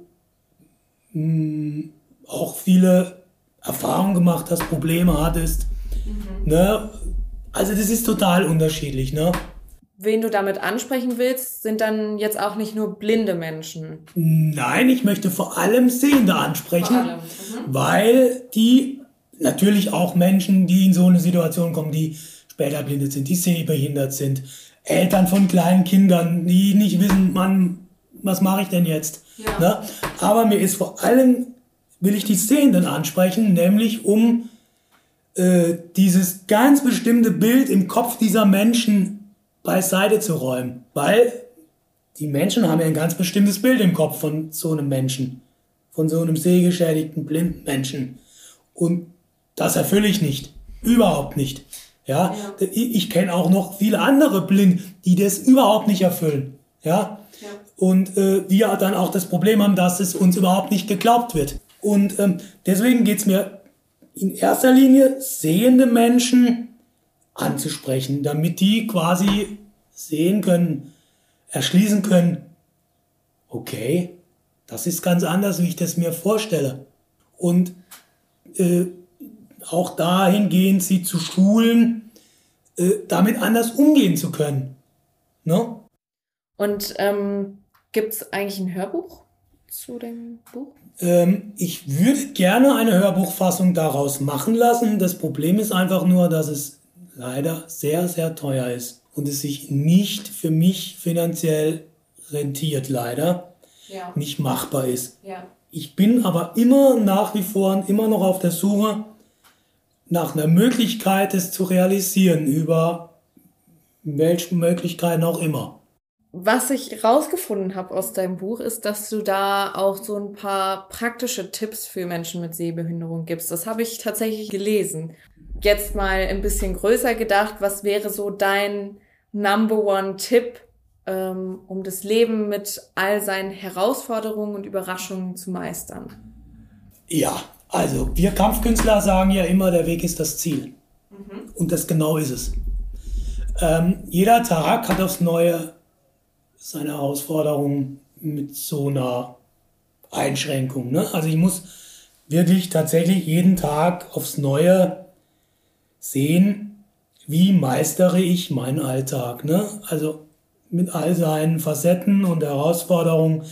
[SPEAKER 2] mh, auch viele Erfahrungen gemacht hast, Probleme hattest. Ne? Also das ist total unterschiedlich. Ne?
[SPEAKER 1] Wen du damit ansprechen willst, sind dann jetzt auch nicht nur blinde Menschen.
[SPEAKER 2] Nein, ich möchte vor allem Sehende ansprechen,
[SPEAKER 1] allem, mhm.
[SPEAKER 2] weil die natürlich auch Menschen, die in so eine Situation kommen, die später blindet sind, die sehbehindert sind, Eltern von kleinen Kindern, die nicht wissen, Mann, was mache ich denn jetzt?
[SPEAKER 1] Ja.
[SPEAKER 2] Ne? Aber mir ist vor allem, will ich die Sehenden ansprechen, nämlich um äh, dieses ganz bestimmte Bild im Kopf dieser Menschen beiseite zu räumen. Weil die Menschen haben ja ein ganz bestimmtes Bild im Kopf von so einem Menschen. Von so einem sehgeschädigten, blinden Menschen. Und das erfülle ich nicht. Überhaupt nicht. Ja, ich, ich kenne auch noch viele andere Blind, die das überhaupt nicht erfüllen. Ja,
[SPEAKER 1] Ja.
[SPEAKER 2] und äh, wir dann auch das Problem haben, dass es uns überhaupt nicht geglaubt wird. Und ähm, deswegen geht's mir in erster Linie, sehende Menschen anzusprechen, damit die quasi sehen können, erschließen können, okay, das ist ganz anders, wie ich das mir vorstelle. Und äh, auch dahingehend, sie zu schulen, äh, damit anders umgehen zu können. Ne?
[SPEAKER 1] Und ähm, gibt es eigentlich ein Hörbuch zu dem Buch?
[SPEAKER 2] Ähm, ich würde gerne eine Hörbuchfassung daraus machen lassen. Das Problem ist einfach nur, dass es leider sehr, sehr teuer ist und es sich nicht für mich finanziell rentiert, leider
[SPEAKER 1] Ja.
[SPEAKER 2] nicht machbar ist.
[SPEAKER 1] Ja.
[SPEAKER 2] Ich bin aber immer nach wie vor immer noch auf der Suche nach einer Möglichkeit, es zu realisieren, über welche Möglichkeiten auch immer.
[SPEAKER 1] Was ich rausgefunden habe aus deinem Buch, ist, dass du da auch so ein paar praktische Tipps für Menschen mit Sehbehinderung gibst. Das habe ich tatsächlich gelesen. Jetzt mal ein bisschen größer gedacht, was wäre so dein Number One Tipp, ähm, um das Leben mit all seinen Herausforderungen und Überraschungen zu meistern?
[SPEAKER 2] Ja, also wir Kampfkünstler sagen ja immer, der Weg ist das Ziel. Und das genau ist es. Ähm, jeder Tag hat aufs Neue seine Herausforderungen mit so einer Einschränkung. Ne? Also ich muss wirklich tatsächlich jeden Tag aufs Neue sehen, wie meistere ich meinen Alltag. Ne? Also mit all seinen Facetten und Herausforderungen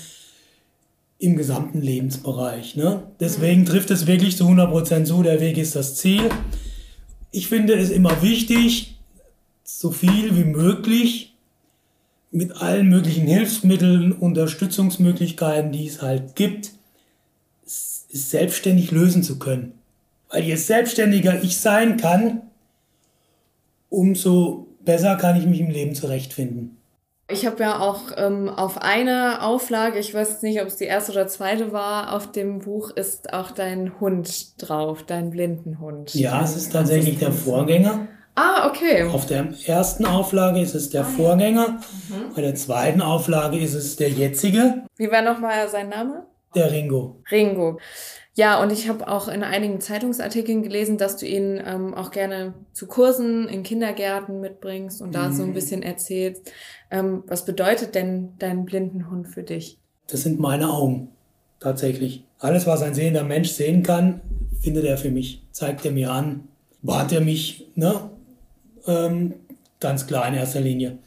[SPEAKER 2] im gesamten Lebensbereich. Ne? Deswegen trifft es wirklich zu 100% zu, der Weg ist das Ziel. Ich finde es immer wichtig, so viel wie möglich mit allen möglichen Hilfsmitteln, Unterstützungsmöglichkeiten, die es halt gibt, selbstständig lösen zu können. Weil je selbstständiger ich sein kann, umso besser kann ich mich im Leben zurechtfinden.
[SPEAKER 1] Ich habe ja auch ähm, auf eine Auflage, ich weiß nicht, ob es die erste oder zweite war, auf dem Buch ist auch dein Hund drauf, dein Blindenhund.
[SPEAKER 2] Ja, es ist tatsächlich der Vorgänger.
[SPEAKER 1] Ah, okay.
[SPEAKER 2] Auf der ersten Auflage ist es der Vorgänger, bei der zweiten Auflage ist es der jetzige.
[SPEAKER 1] Wie war nochmal sein Name?
[SPEAKER 2] Der Ringo.
[SPEAKER 1] Ringo. Ja, und ich habe auch in einigen Zeitungsartikeln gelesen, dass du ihn ähm, auch gerne zu Kursen in Kindergärten mitbringst und da so ein
[SPEAKER 2] Mhm.
[SPEAKER 1] bisschen erzählst. Ähm, was bedeutet denn dein Blindenhund für dich?
[SPEAKER 2] Das sind meine Augen. Tatsächlich. Alles, was ein sehender Mensch sehen kann, findet er für mich. Zeigt er mir an. Warnt er mich, ne? Ähm, ganz klar in erster Linie.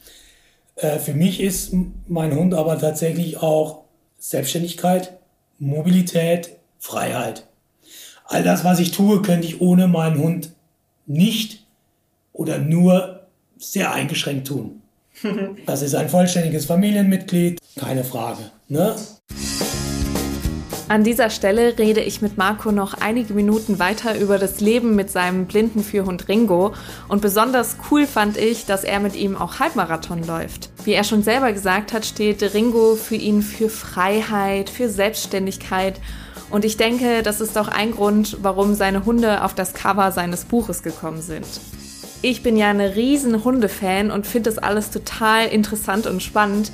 [SPEAKER 2] Äh, für mich ist mein Hund aber tatsächlich auch Selbstständigkeit, Mobilität, Freiheit. All das, was ich tue, könnte ich ohne meinen Hund nicht oder nur sehr eingeschränkt tun. Das ist ein vollständiges Familienmitglied, keine Frage. Ne?
[SPEAKER 1] An dieser Stelle rede ich mit Marco noch einige Minuten weiter über das Leben mit seinem blinden Führhund Ringo und besonders cool fand ich, dass er mit ihm auch Halbmarathon läuft. Wie er schon selber gesagt hat, steht Ringo für ihn für Freiheit, für Selbstständigkeit und ich denke, das ist auch ein Grund, warum seine Hunde auf das Cover seines Buches gekommen sind. Ich bin ja eine riesen Hundefan und finde das alles total interessant und spannend.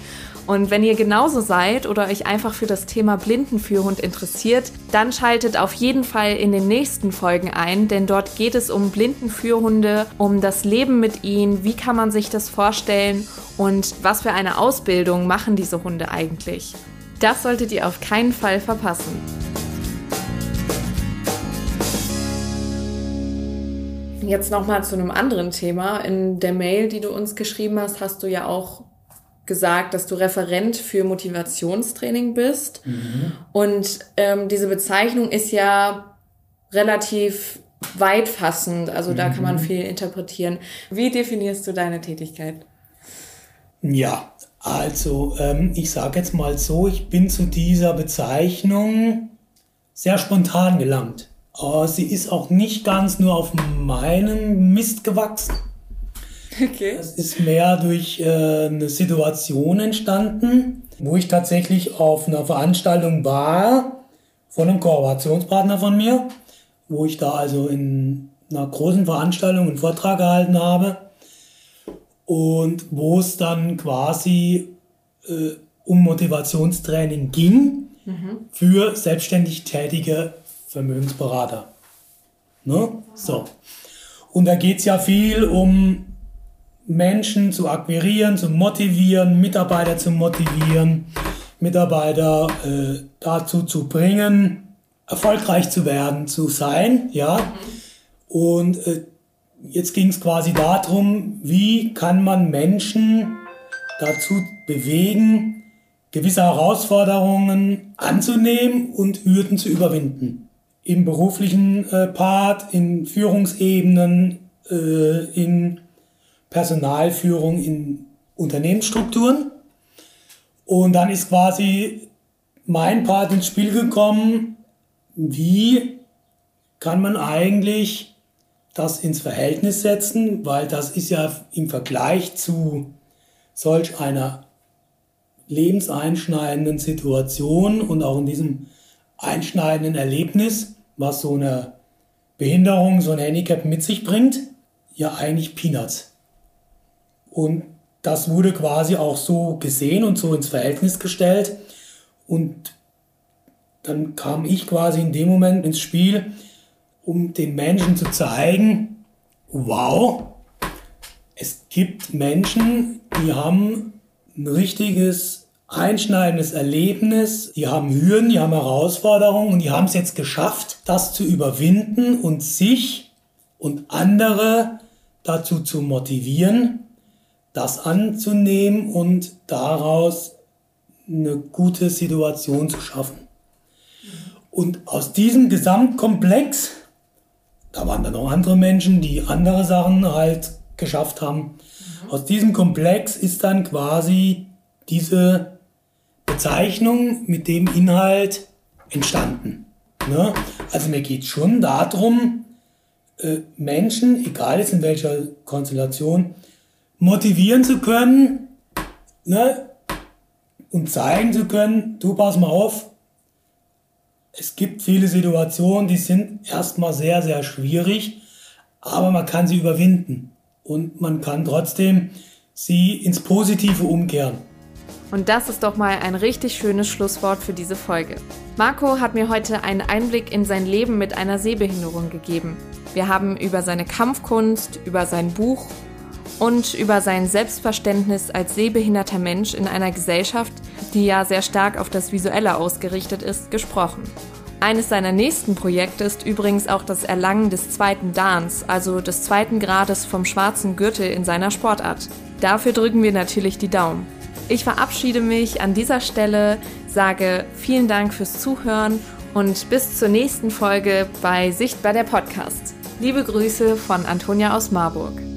[SPEAKER 1] Und wenn ihr genauso seid oder euch einfach für das Thema Blindenführhund interessiert, dann schaltet auf jeden Fall in den nächsten Folgen ein, denn dort geht es um Blindenführhunde, um das Leben mit ihnen, wie kann man sich das vorstellen und was für eine Ausbildung machen diese Hunde eigentlich. Das solltet ihr auf keinen Fall verpassen. Jetzt nochmal zu einem anderen Thema. In der Mail, die du uns geschrieben hast, hast du ja auch gesagt, dass du Referent für Motivationstraining bist. Und ähm, diese Bezeichnung ist ja relativ weitfassend, also da kann man viel interpretieren. Wie definierst du deine Tätigkeit?
[SPEAKER 2] Ja, also ähm, ich sage jetzt mal so, ich bin zu dieser Bezeichnung sehr spontan gelangt. Aber sie ist auch nicht ganz nur auf meinem Mist gewachsen.
[SPEAKER 1] Okay.
[SPEAKER 2] Es ist mehr durch äh, eine Situation entstanden, wo ich tatsächlich auf einer Veranstaltung war von einem Kooperationspartner von mir, wo ich da also in einer großen Veranstaltung einen Vortrag gehalten habe und wo es dann quasi äh, um Motivationstraining ging für selbstständig tätige Vermögensberater. Ne? So. Und da geht es ja viel um Menschen zu akquirieren, zu motivieren, Mitarbeiter zu motivieren, Mitarbeiter äh, dazu zu bringen, erfolgreich zu werden, zu sein, ja. Und äh, jetzt ging es quasi darum, wie kann man Menschen dazu bewegen, gewisse Herausforderungen anzunehmen und Hürden zu überwinden. Im beruflichen äh, Part, in Führungsebenen, äh, in Personalführung, in Unternehmensstrukturen. Und dann ist quasi mein Part ins Spiel gekommen, wie kann man eigentlich das ins Verhältnis setzen, weil das ist ja im Vergleich zu solch einer lebenseinschneidenden Situation und auch in diesem einschneidenden Erlebnis, was so eine Behinderung, so ein Handicap mit sich bringt, ja eigentlich Peanuts. Und das wurde quasi auch so gesehen und so ins Verhältnis gestellt. Und dann kam ich quasi in dem Moment ins Spiel, um den Menschen zu zeigen, wow, es gibt Menschen, die haben ein richtiges einschneidendes Erlebnis, die haben Hürden, die haben Herausforderungen und die haben es jetzt geschafft, das zu überwinden und sich und andere dazu zu motivieren, das anzunehmen und daraus eine gute Situation zu schaffen. Und aus diesem Gesamtkomplex, da waren dann noch andere Menschen, die andere Sachen halt geschafft haben, aus diesem Komplex ist dann quasi diese Bezeichnung mit dem Inhalt entstanden. Ne? Also mir geht schon darum, äh, Menschen, egal jetzt in welcher Konstellation, motivieren zu können ne? und zeigen zu können, du pass mal auf, es gibt viele Situationen, die sind erstmal sehr, sehr schwierig, aber man kann sie überwinden und man kann trotzdem sie ins Positive umkehren.
[SPEAKER 1] Und das ist doch mal ein richtig schönes Schlusswort für diese Folge. Marco hat mir heute einen Einblick in sein Leben mit einer Sehbehinderung gegeben. Wir haben über seine Kampfkunst, über sein Buch und über sein Selbstverständnis als sehbehinderter Mensch in einer Gesellschaft, die ja sehr stark auf das Visuelle ausgerichtet ist, gesprochen. Eines seiner nächsten Projekte ist übrigens auch das Erlangen des zweiten Dans, also des zweiten Grades vom schwarzen Gürtel in seiner Sportart. Dafür drücken wir natürlich die Daumen. Ich verabschiede mich an dieser Stelle, sage vielen Dank fürs Zuhören und bis zur nächsten Folge bei Sichtbar der Podcast. Liebe Grüße von Antonia aus Marburg.